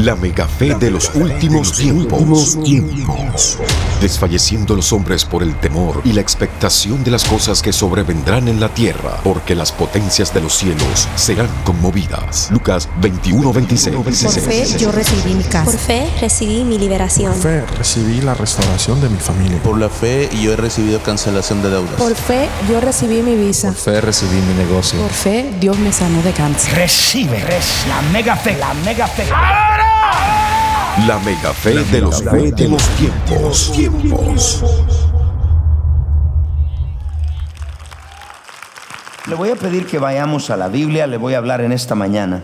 La mega fe de los últimos tiempos. Desfalleciendo los hombres por el temor y la expectación de las cosas que sobrevendrán en la tierra, porque las potencias de los cielos serán conmovidas. Lucas 21, 26. Por fe yo recibí mi casa. Por fe recibí mi liberación. Por fe recibí la restauración de mi familia. Por la fe yo he recibido cancelación de deudas. Por fe yo recibí mi visa. Por fe recibí mi negocio. Por fe Dios me sanó de cáncer. Recibe, recibe la mega fe, la mega fe. La mega fe de los últimos tiempos. tiempos. Le voy a pedir que vayamos a la Biblia, le voy a hablar en esta mañana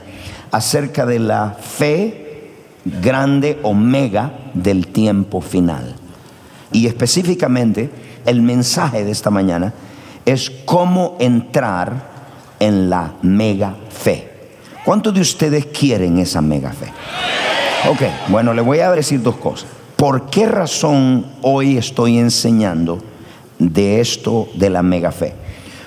acerca de la fe grande o mega del tiempo final. Y específicamente el mensaje de esta mañana es cómo entrar en la mega fe. ¿Cuántos de ustedes quieren esa mega fe? Ok, bueno, le voy a decir dos cosas. ¿Por qué razón hoy estoy enseñando de esto de la mega fe?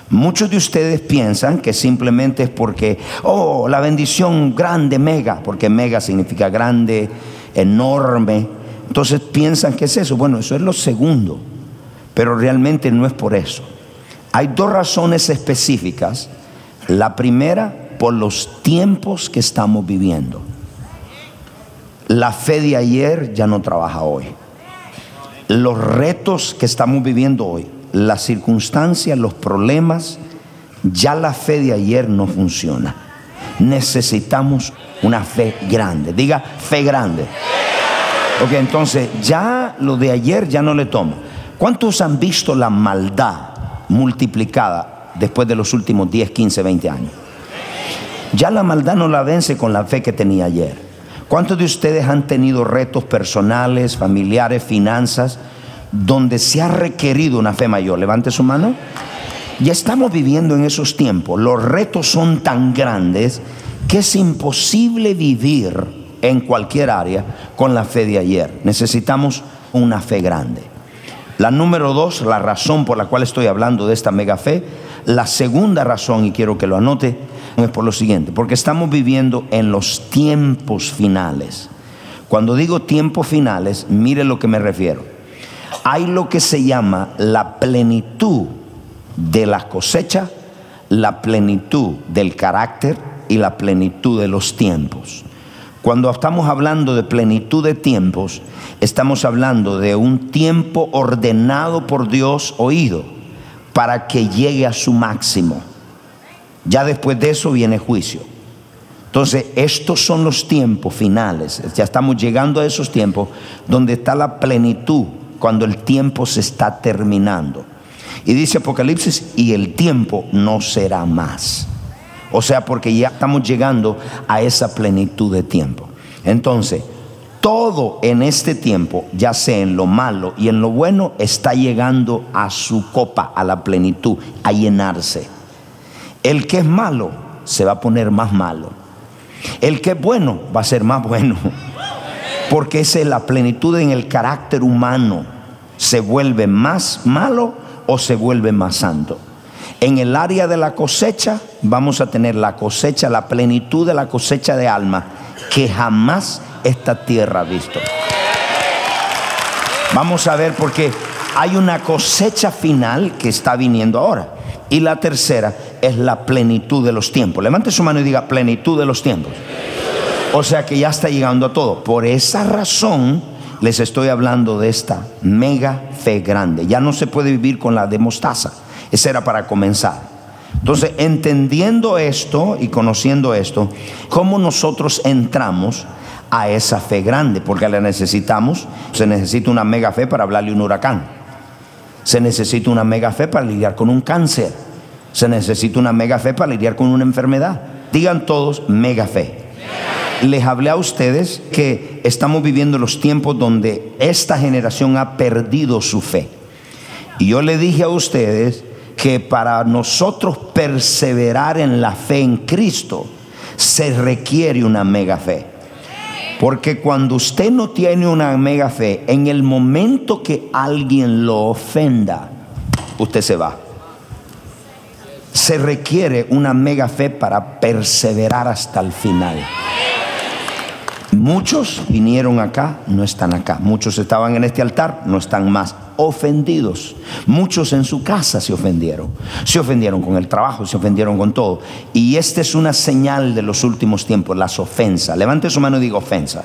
Muchos de ustedes piensan que simplemente es porque, oh, la bendición grande, mega, porque mega significa grande, enorme. Entonces piensan que es eso. Bueno, eso es lo segundo, pero realmente no es por eso. Hay dos razones específicas. La primera, por los tiempos que estamos viviendo. La fe de ayer ya no trabaja hoy. Los retos que estamos viviendo hoy, las circunstancias, los problemas, ya la fe de ayer no funciona. Necesitamos una fe grande. Diga fe grande. Ok, entonces ya lo de ayer ya no le toma. ¿Cuántos han visto la maldad multiplicada después de los últimos 10, 15, 20 años? Ya la maldad no la vence con la fe que tenía ayer. ¿Cuántos de ustedes han tenido retos personales, familiares, finanzas, donde se ha requerido una fe mayor? Levante su mano. Ya estamos viviendo en esos tiempos. Los retos son tan grandes que es imposible vivir en cualquier área con la fe de ayer. Necesitamos una fe grande. La número dos, la razón por la cual estoy hablando de esta mega fe, la segunda razón, y quiero que lo anote, es por lo siguiente, porque estamos viviendo en los tiempos finales. Cuando digo tiempos finales, mire lo que me refiero. Hay lo que se llama la plenitud de la cosecha, la plenitud del carácter y la plenitud de los tiempos. Cuando estamos hablando de plenitud de tiempos, estamos hablando de un tiempo ordenado por Dios oído para que llegue a su máximo. Ya después de eso viene juicio. Entonces, estos son los tiempos finales. Ya estamos llegando a esos tiempos donde está la plenitud, cuando el tiempo se está terminando. Y dice Apocalipsis, y el tiempo no será más. O sea, porque ya estamos llegando a esa plenitud de tiempo. Entonces, todo en este tiempo, ya sea en lo malo y en lo bueno, está llegando a su copa, a la plenitud, a llenarse. El que es malo se va a poner más malo. El que es bueno va a ser más bueno. Porque esa es la plenitud en el carácter humano. Se vuelve más malo o se vuelve más santo. En el área de la cosecha vamos a tener la cosecha, la plenitud de la cosecha de alma que jamás esta tierra ha visto. Vamos a ver porque hay una cosecha final que está viniendo ahora. Y la tercera es la plenitud de los tiempos. Levante su mano y diga plenitud de los tiempos. O sea que ya está llegando a todo. Por esa razón les estoy hablando de esta mega fe grande. Ya no se puede vivir con la de mostaza. Esa era para comenzar. Entonces, entendiendo esto y conociendo esto, ¿cómo nosotros entramos a esa fe grande? Porque la necesitamos. Se necesita una mega fe para hablarle un huracán. Se necesita una mega fe para lidiar con un cáncer. Se necesita una mega fe para lidiar con una enfermedad. Digan todos mega fe. Les hablé a ustedes que estamos viviendo los tiempos donde esta generación ha perdido su fe. Y yo le dije a ustedes que para nosotros perseverar en la fe en Cristo se requiere una mega fe. Porque cuando usted no tiene una mega fe, en el momento que alguien lo ofenda, usted se va. Se requiere una mega fe para perseverar hasta el final. Muchos vinieron acá, no están acá. Muchos estaban en este altar, no están más ofendidos. Muchos en su casa se ofendieron. Se ofendieron con el trabajo, se ofendieron con todo. Y esta es una señal de los últimos tiempos, las ofensas. Levante su mano y diga ofensa.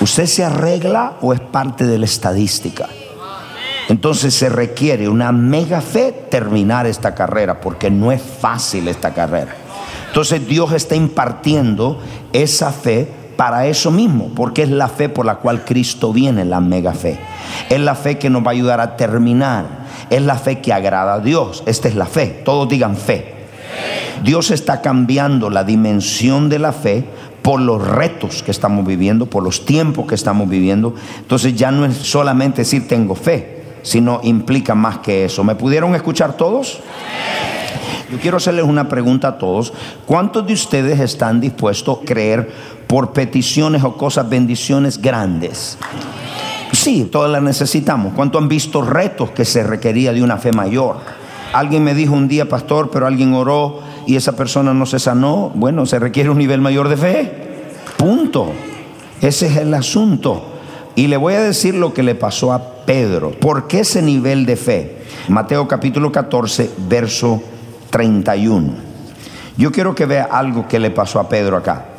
¿Usted se arregla o es parte de la estadística? Entonces se requiere una mega fe terminar esta carrera, porque no es fácil esta carrera. Entonces Dios está impartiendo esa fe para eso mismo, porque es la fe por la cual Cristo viene, la mega fe. Es la fe que nos va a ayudar a terminar. Es la fe que agrada a Dios. Esta es la fe. Todos digan fe. Dios está cambiando la dimensión de la fe por los retos que estamos viviendo, por los tiempos que estamos viviendo. Entonces ya no es solamente decir tengo fe, sino implica más que eso. ¿Me pudieron escuchar todos? Yo quiero hacerles una pregunta a todos. ¿Cuántos de ustedes están dispuestos a creer por peticiones o cosas, bendiciones grandes. Sí, todas las necesitamos. ¿Cuánto han visto retos que se requería de una fe mayor? Alguien me dijo un día, pastor, pero alguien oró y esa persona no se sanó. Bueno, se requiere un nivel mayor de fe. Punto. Ese es el asunto. Y le voy a decir lo que le pasó a Pedro. ¿Por qué ese nivel de fe? Mateo capítulo 14, verso 31. Yo quiero que vea algo que le pasó a Pedro acá.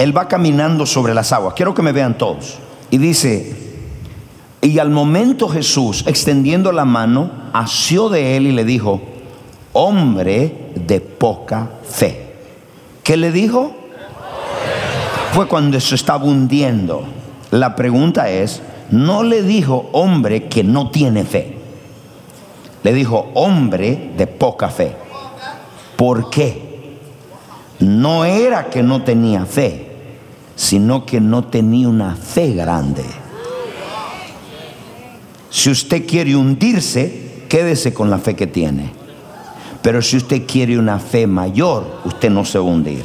Él va caminando sobre las aguas. Quiero que me vean todos. Y dice, y al momento Jesús, extendiendo la mano, asió de él y le dijo, hombre de poca fe. ¿Qué le dijo? Fue cuando se estaba hundiendo. La pregunta es, no le dijo hombre que no tiene fe. Le dijo hombre de poca fe. ¿Por qué? No era que no tenía fe sino que no tenía una fe grande. Si usted quiere hundirse, quédese con la fe que tiene. Pero si usted quiere una fe mayor, usted no se va a hundir.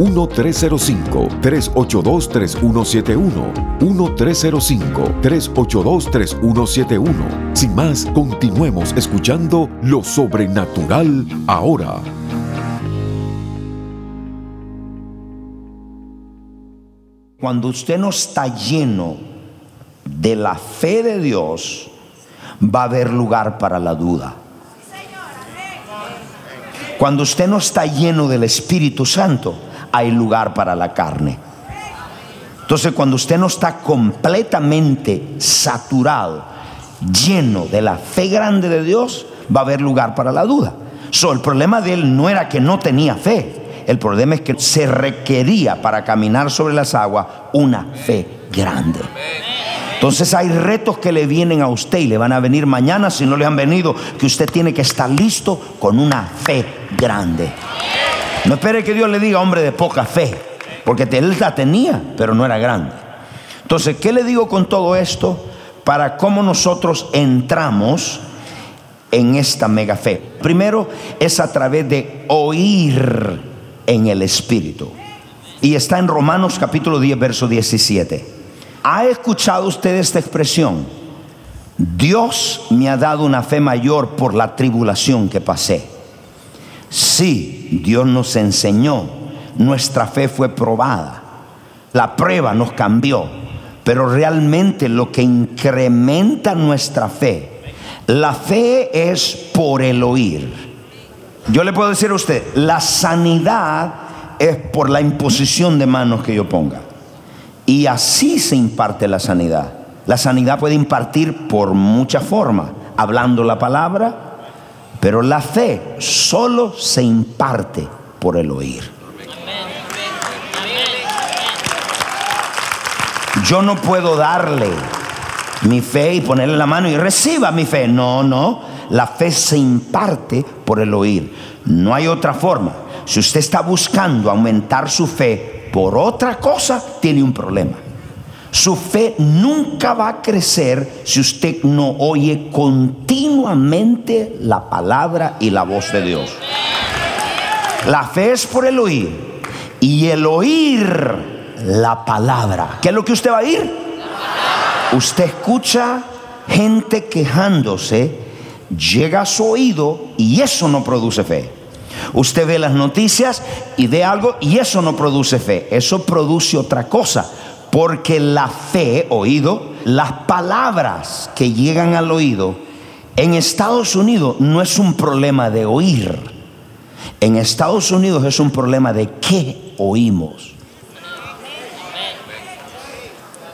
1-305-382-3171. 1-305-382-3171. Sin más, continuemos escuchando lo sobrenatural ahora. Cuando usted no está lleno de la fe de Dios, va a haber lugar para la duda. Cuando usted no está lleno del Espíritu Santo, hay lugar para la carne. Entonces cuando usted no está completamente saturado, lleno de la fe grande de Dios, va a haber lugar para la duda. So, el problema de él no era que no tenía fe, el problema es que se requería para caminar sobre las aguas una fe grande. Entonces hay retos que le vienen a usted y le van a venir mañana si no le han venido, que usted tiene que estar listo con una fe grande. No espere que Dios le diga hombre de poca fe, porque él la tenía, pero no era grande. Entonces, ¿qué le digo con todo esto? Para cómo nosotros entramos en esta mega fe. Primero es a través de oír en el Espíritu. Y está en Romanos capítulo 10, verso 17. ¿Ha escuchado usted esta expresión? Dios me ha dado una fe mayor por la tribulación que pasé. Sí, Dios nos enseñó, nuestra fe fue probada, la prueba nos cambió, pero realmente lo que incrementa nuestra fe, la fe es por el oír. Yo le puedo decir a usted, la sanidad es por la imposición de manos que yo ponga. Y así se imparte la sanidad. La sanidad puede impartir por muchas formas, hablando la palabra, pero la fe solo se imparte por el oír. Yo no puedo darle mi fe y ponerle la mano y reciba mi fe. No, no. La fe se imparte por el oír. No hay otra forma. Si usted está buscando aumentar su fe por otra cosa, tiene un problema. Su fe nunca va a crecer si usted no oye continuamente la palabra y la voz de Dios. La fe es por el oír. Y el oír la palabra. ¿Qué es lo que usted va a oír? Usted escucha gente quejándose, llega a su oído y eso no produce fe. Usted ve las noticias y ve algo y eso no produce fe. Eso produce otra cosa. Porque la fe, oído, las palabras que llegan al oído, en Estados Unidos no es un problema de oír. En Estados Unidos es un problema de qué oímos.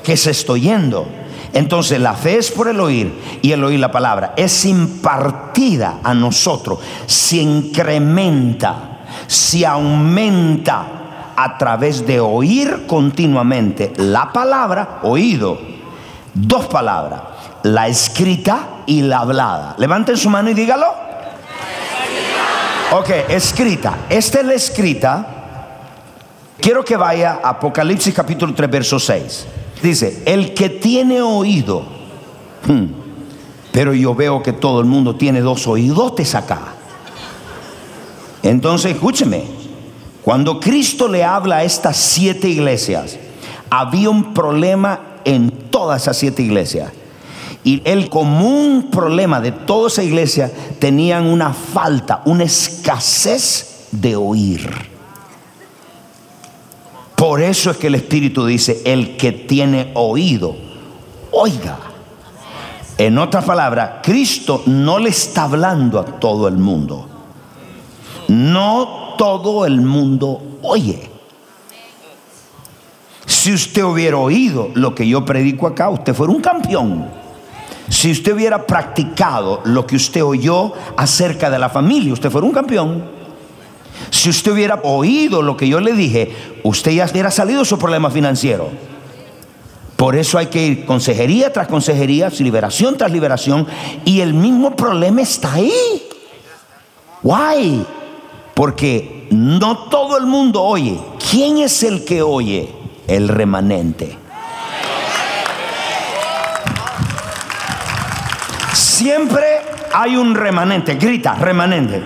¿Qué se está oyendo? Entonces la fe es por el oír y el oír la palabra. Es impartida a nosotros, se incrementa, se aumenta a través de oír continuamente la palabra, oído, dos palabras, la escrita y la hablada. Levanten su mano y dígalo. Ok, escrita. Esta es la escrita. Quiero que vaya a Apocalipsis capítulo 3, verso 6. Dice, el que tiene oído, hmm, pero yo veo que todo el mundo tiene dos oídotes acá. Entonces, escúcheme, cuando Cristo le habla a estas siete iglesias, había un problema en todas esas siete iglesias. Y el común problema de toda esa iglesia tenían una falta, una escasez de oír. Por eso es que el Espíritu dice, el que tiene oído, oiga. En otras palabras, Cristo no le está hablando a todo el mundo. No todo el mundo oye. Si usted hubiera oído lo que yo predico acá, usted fuera un campeón. Si usted hubiera practicado lo que usted oyó acerca de la familia, usted fuera un campeón. Si usted hubiera oído lo que yo le dije, usted ya hubiera salido de su problema financiero. Por eso hay que ir consejería tras consejería, liberación tras liberación, y el mismo problema está ahí. Why? Porque no todo el mundo oye. ¿Quién es el que oye? El remanente. Siempre hay un remanente, grita, remanente.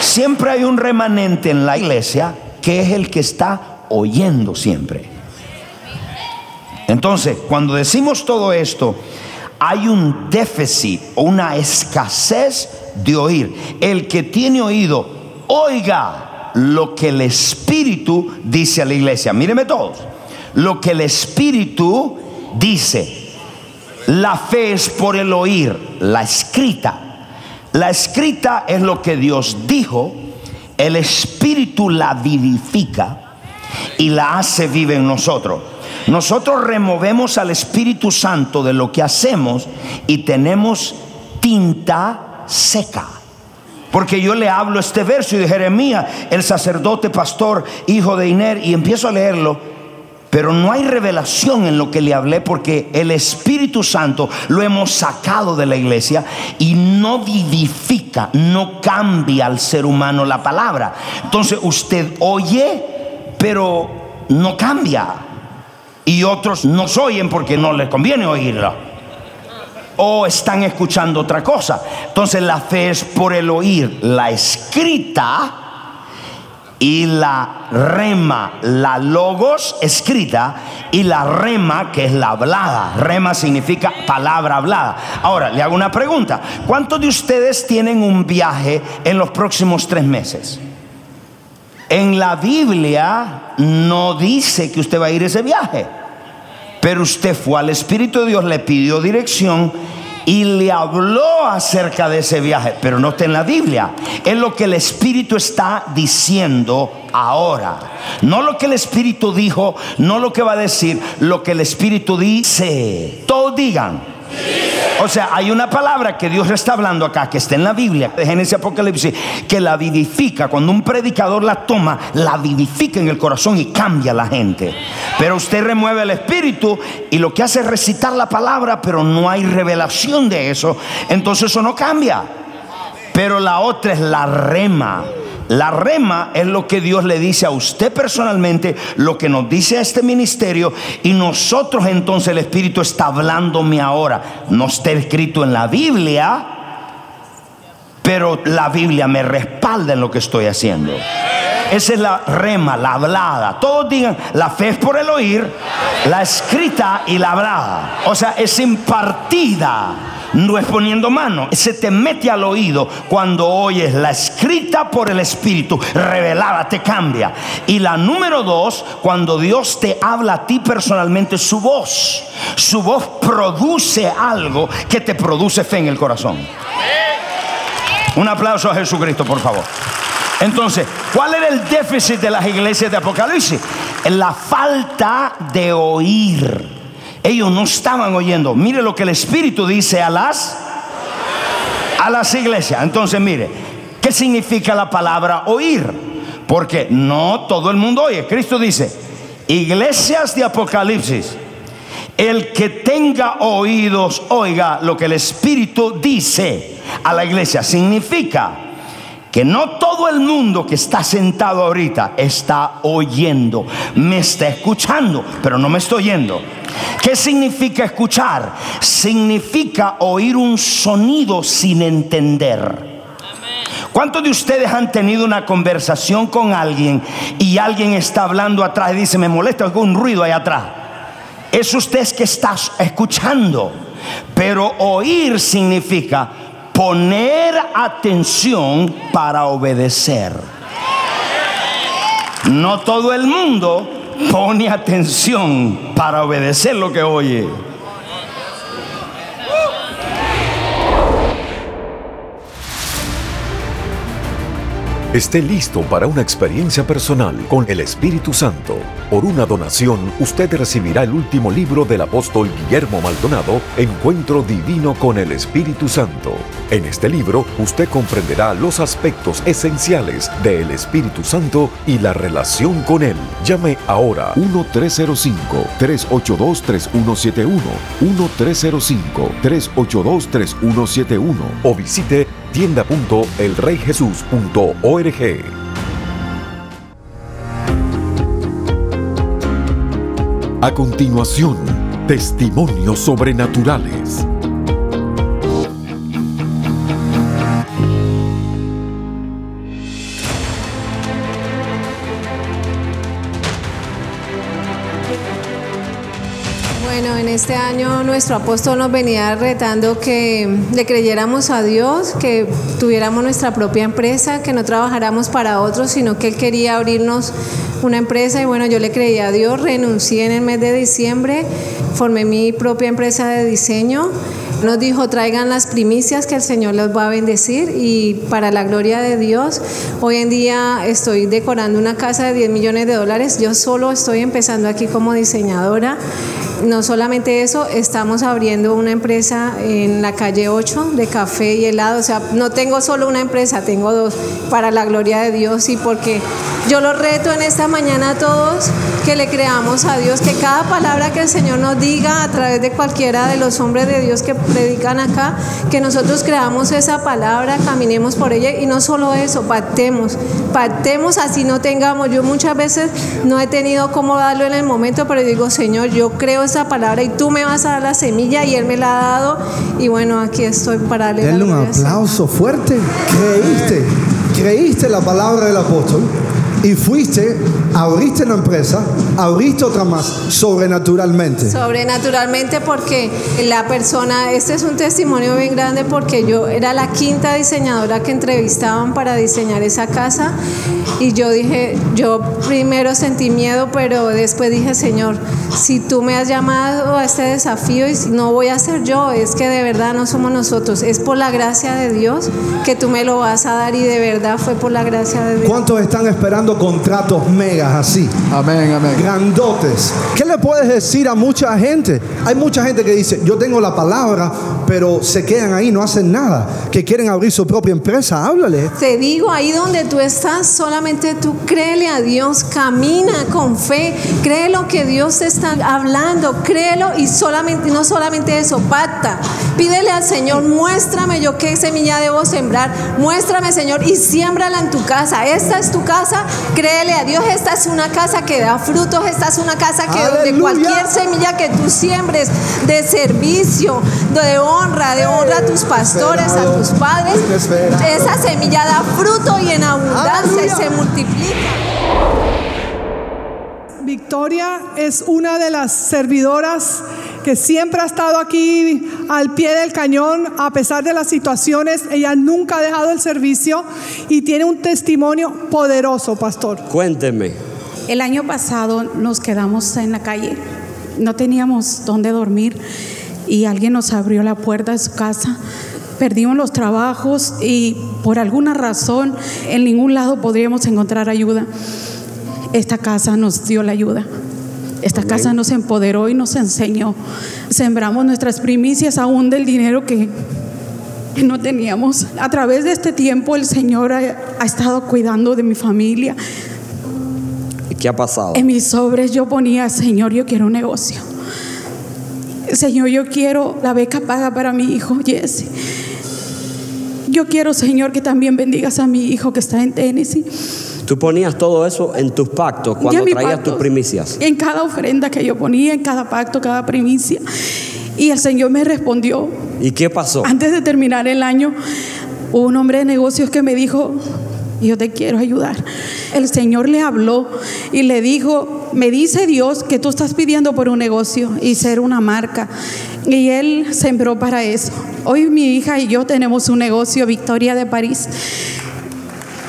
Siempre hay un remanente en la iglesia que es el que está oyendo siempre. Entonces, cuando decimos todo esto, hay un déficit o una escasez de oír. El que tiene oído, oiga lo que el Espíritu dice a la iglesia. Míreme todos. Lo que el Espíritu dice. La fe es por el oír, la escrita. La escrita es lo que Dios dijo. El Espíritu la vivifica y la hace vive en nosotros. Nosotros removemos al Espíritu Santo de lo que hacemos y tenemos tinta seca. Porque yo le hablo este verso de Jeremías, el sacerdote, pastor, hijo de Iner, y empiezo a leerlo. Pero no hay revelación en lo que le hablé porque el Espíritu Santo lo hemos sacado de la iglesia y no vivifica, no cambia al ser humano la palabra. Entonces usted oye, pero no cambia. Y otros no oyen porque no les conviene oírlo o están escuchando otra cosa. Entonces la fe es por el oír, la escrita y la rema, la logos escrita y la rema que es la hablada. Rema significa palabra hablada. Ahora, le hago una pregunta. ¿Cuántos de ustedes tienen un viaje en los próximos tres meses? En la Biblia no dice que usted va a ir ese viaje. Pero usted fue al Espíritu de Dios, le pidió dirección y le habló acerca de ese viaje, pero no está en la Biblia. Es lo que el Espíritu está diciendo ahora. No lo que el Espíritu dijo, no lo que va a decir, lo que el Espíritu dice. Todos digan. O sea, hay una palabra que Dios está hablando acá, que está en la Biblia, de Génesis Apocalipsis, que la vivifica. Cuando un predicador la toma, la vivifica en el corazón y cambia a la gente. Pero usted remueve el espíritu y lo que hace es recitar la palabra, pero no hay revelación de eso. Entonces eso no cambia. Pero la otra es la rema. La rema es lo que Dios le dice a usted personalmente, lo que nos dice a este ministerio y nosotros entonces el Espíritu está hablándome ahora. No está escrito en la Biblia, pero la Biblia me respalda en lo que estoy haciendo. Esa es la rema, la hablada. Todos digan, la fe es por el oír, la escrita y la hablada. O sea, es impartida no es poniendo mano, se te mete al oído cuando oyes la escrita por el Espíritu, revelada, te cambia. Y la número dos, cuando Dios te habla a ti personalmente, su voz, su voz produce algo que te produce fe en el corazón. Un aplauso a Jesucristo, por favor. Entonces, ¿cuál era el déficit de las iglesias de Apocalipsis? La falta de oír. Ellos no estaban oyendo. Mire lo que el Espíritu dice a las a las iglesias. Entonces, mire, ¿qué significa la palabra oír? Porque no todo el mundo oye. Cristo dice, iglesias de Apocalipsis, el que tenga oídos, oiga lo que el Espíritu dice a la iglesia. Significa que no todo el mundo que está sentado ahorita está oyendo, me está escuchando, pero no me estoy oyendo. ¿Qué significa escuchar? Significa oír un sonido sin entender. ¿Cuántos de ustedes han tenido una conversación con alguien y alguien está hablando atrás y dice, me molesta algún ruido ahí atrás? Es usted que está escuchando, pero oír significa poner atención para obedecer. No todo el mundo pone atención para obedecer lo que oye. Esté listo para una experiencia personal con el Espíritu Santo. Por una donación, usted recibirá el último libro del apóstol Guillermo Maldonado, Encuentro Divino con el Espíritu Santo. En este libro, usted comprenderá los aspectos esenciales del Espíritu Santo y la relación con él. Llame ahora 1-305-382-3171, 1-305-382-3171 o visite tienda.elreyjesus.org. A continuación, testimonios sobrenaturales. Este año nuestro apóstol nos venía retando que le creyéramos a Dios, que tuviéramos nuestra propia empresa, que no trabajáramos para otros, sino que él quería abrirnos una empresa y bueno, yo le creí a Dios, renuncié en el mes de diciembre, formé mi propia empresa de diseño. Nos dijo, traigan las primicias que el Señor les va a bendecir y para la gloria de Dios, hoy en día estoy decorando una casa de 10 millones de dólares. Yo solo estoy empezando aquí como diseñadora. No solamente eso, estamos abriendo una empresa en la calle 8 de café y helado. O sea, no tengo solo una empresa, tengo dos para la gloria de Dios y porque yo los reto en esta mañana a todos que le creamos a Dios, que cada palabra que el Señor nos diga a través de cualquiera de los hombres de Dios que predican acá, que nosotros creamos esa palabra, caminemos por ella y no solo eso, pactemos, pactemos así no tengamos. Yo muchas veces no he tenido cómo darlo en el momento, pero digo, Señor, yo creo esa palabra y tú me vas a dar la semilla y Él me la ha dado. Y bueno, aquí estoy para darle Denle un aplauso fuerte. Creíste, creíste la palabra del apóstol y fuiste, abriste una empresa, abriste otra más, sobrenaturalmente. Sobrenaturalmente porque la persona, este es un testimonio bien grande porque yo era la quinta diseñadora que entrevistaban para diseñar esa casa y yo dije, yo primero sentí miedo, pero después dije, Señor, si tú me has llamado a este desafío y no voy a ser yo, es que de verdad no somos nosotros, es por la gracia de Dios que tú me lo vas a dar y de verdad fue por la gracia de Dios. ¿Cuántos están esperando contratos megas así? Amén, amén. Grandotes. ¿Qué le puedes decir a mucha gente? Hay mucha gente que dice, yo tengo la palabra, pero se quedan ahí, no hacen nada, que quieren abrir su propia empresa. Háblale. Te digo, ahí donde tú estás, solamente tú créele a Dios, camina con fe, cree lo que Dios te está hablando, créelo y solamente, no solamente eso, pacta. Pídele al Señor, muéstrame yo qué semilla debo sembrar, muéstrame Señor y siémbrala en tu casa. Esta es tu casa, créele a Dios, esta es una casa que da frutos, esta es una casa que donde Aleluya. cualquier semilla que tú siembres de servicio, de honra, de honra a tus pastores, a tus padres, esa semilla da fruto y en abundancia y se multiplica. Victoria es una de las servidoras que siempre ha estado aquí al pie del cañón a pesar de las situaciones. Ella nunca ha dejado el servicio y tiene un testimonio poderoso, pastor. Cuénteme. El año pasado nos quedamos en la calle, no teníamos dónde dormir y alguien nos abrió la puerta de su casa. Perdimos los trabajos y por alguna razón en ningún lado podríamos encontrar ayuda. Esta casa nos dio la ayuda. Esta casa nos empoderó y nos enseñó. Sembramos nuestras primicias aún del dinero que, que no teníamos. A través de este tiempo el Señor ha, ha estado cuidando de mi familia. ¿Y qué ha pasado? En mis sobres yo ponía, Señor, yo quiero un negocio. Señor, yo quiero la beca paga para mi hijo Jesse. Yo quiero, Señor, que también bendigas a mi hijo que está en Tennessee. Tú ponías todo eso en tus pactos cuando traías tus primicias. En cada ofrenda que yo ponía, en cada pacto, cada primicia. Y el Señor me respondió. ¿Y qué pasó? Antes de terminar el año, hubo un hombre de negocios que me dijo, yo te quiero ayudar. El Señor le habló y le dijo, me dice Dios que tú estás pidiendo por un negocio y ser una marca. Y él sembró para eso. Hoy mi hija y yo tenemos un negocio, Victoria de París.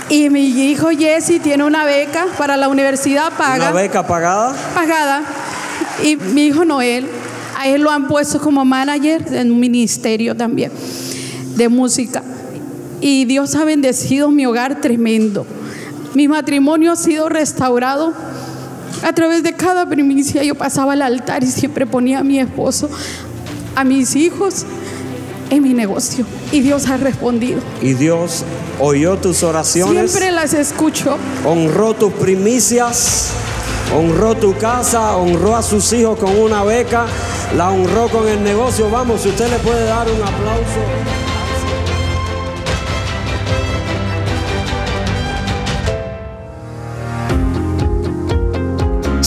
Y mi hijo Jesse tiene una beca para la universidad paga ¿Una beca pagada? pagada. Y mi hijo Noel, a él lo han puesto como manager en un ministerio también de música. Y Dios ha bendecido mi hogar tremendo. Mi matrimonio ha sido restaurado a través de cada primicia. Yo pasaba al altar y siempre ponía a mi esposo, a mis hijos en mi negocio. Y Dios ha respondido. Y Dios oyó tus oraciones, Siempre las escucho. honró tus primicias, honró tu casa, honró a sus hijos con una beca, la honró con el negocio. Vamos, si usted le puede dar un aplauso.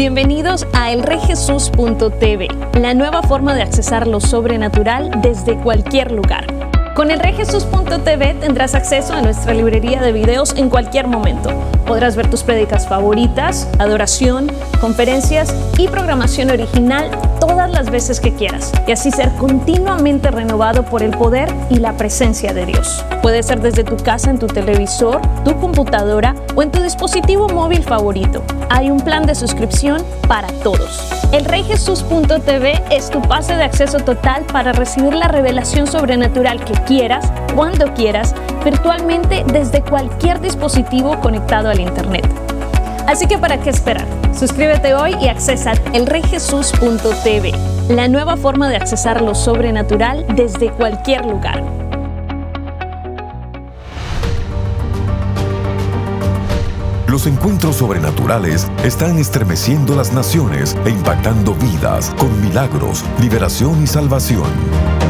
Bienvenidos a elreyjesus.tv, la nueva forma de accesar lo sobrenatural desde cualquier lugar. Con elreyjesus.tv tendrás acceso a nuestra librería de videos en cualquier momento. Podrás ver tus prédicas favoritas, adoración, conferencias y programación original todas las veces que quieras y así ser continuamente renovado por el poder y la presencia de Dios. Puede ser desde tu casa en tu televisor, tu computadora o en tu dispositivo móvil favorito. Hay un plan de suscripción para todos. Elreyjesus.tv es tu pase de acceso total para recibir la revelación sobrenatural que quieras, cuando quieras, virtualmente desde cualquier dispositivo conectado al Internet. Así que para qué esperar? Suscríbete hoy y accesa elreyjesus.tv, la nueva forma de accesar lo sobrenatural desde cualquier lugar. Los encuentros sobrenaturales están estremeciendo las naciones e impactando vidas con milagros, liberación y salvación.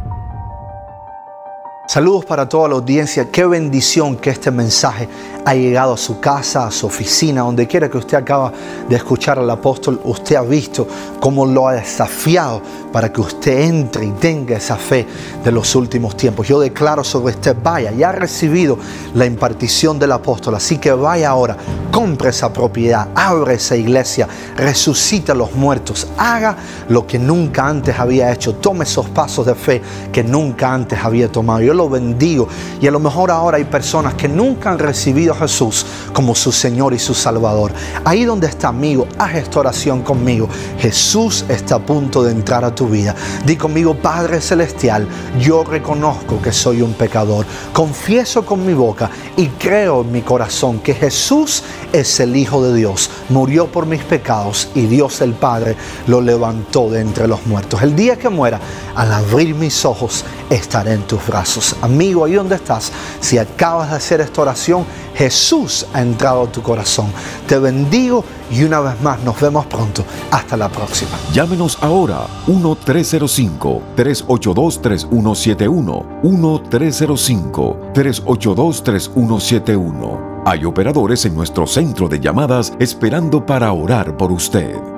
Saludos para toda la audiencia. Qué bendición que este mensaje ha llegado a su casa, a su oficina, donde quiera que usted acaba de escuchar al apóstol. Usted ha visto cómo lo ha desafiado para que usted entre y tenga esa fe de los últimos tiempos. Yo declaro sobre usted, vaya, ya ha recibido la impartición del apóstol. Así que vaya ahora, compre esa propiedad, abre esa iglesia, resucita a los muertos, haga lo que nunca antes había hecho. Tome esos pasos de fe que nunca antes había tomado. Lo bendigo. Y a lo mejor ahora hay personas que nunca han recibido a Jesús como su Señor y su Salvador. Ahí donde está amigo, haz esta oración conmigo. Jesús está a punto de entrar a tu vida. Di conmigo, Padre Celestial, yo reconozco que soy un pecador. Confieso con mi boca y creo en mi corazón que Jesús es el Hijo de Dios. Murió por mis pecados y Dios el Padre lo levantó de entre los muertos. El día que muera, al abrir mis ojos, estaré en tus brazos. Amigo, ahí donde estás, si acabas de hacer esta oración, Jesús ha entrado a tu corazón. Te bendigo y una vez más nos vemos pronto. Hasta la próxima. Llámenos ahora 1-305-382-3171. 1-305-382-3171. Hay operadores en nuestro centro de llamadas esperando para orar por usted.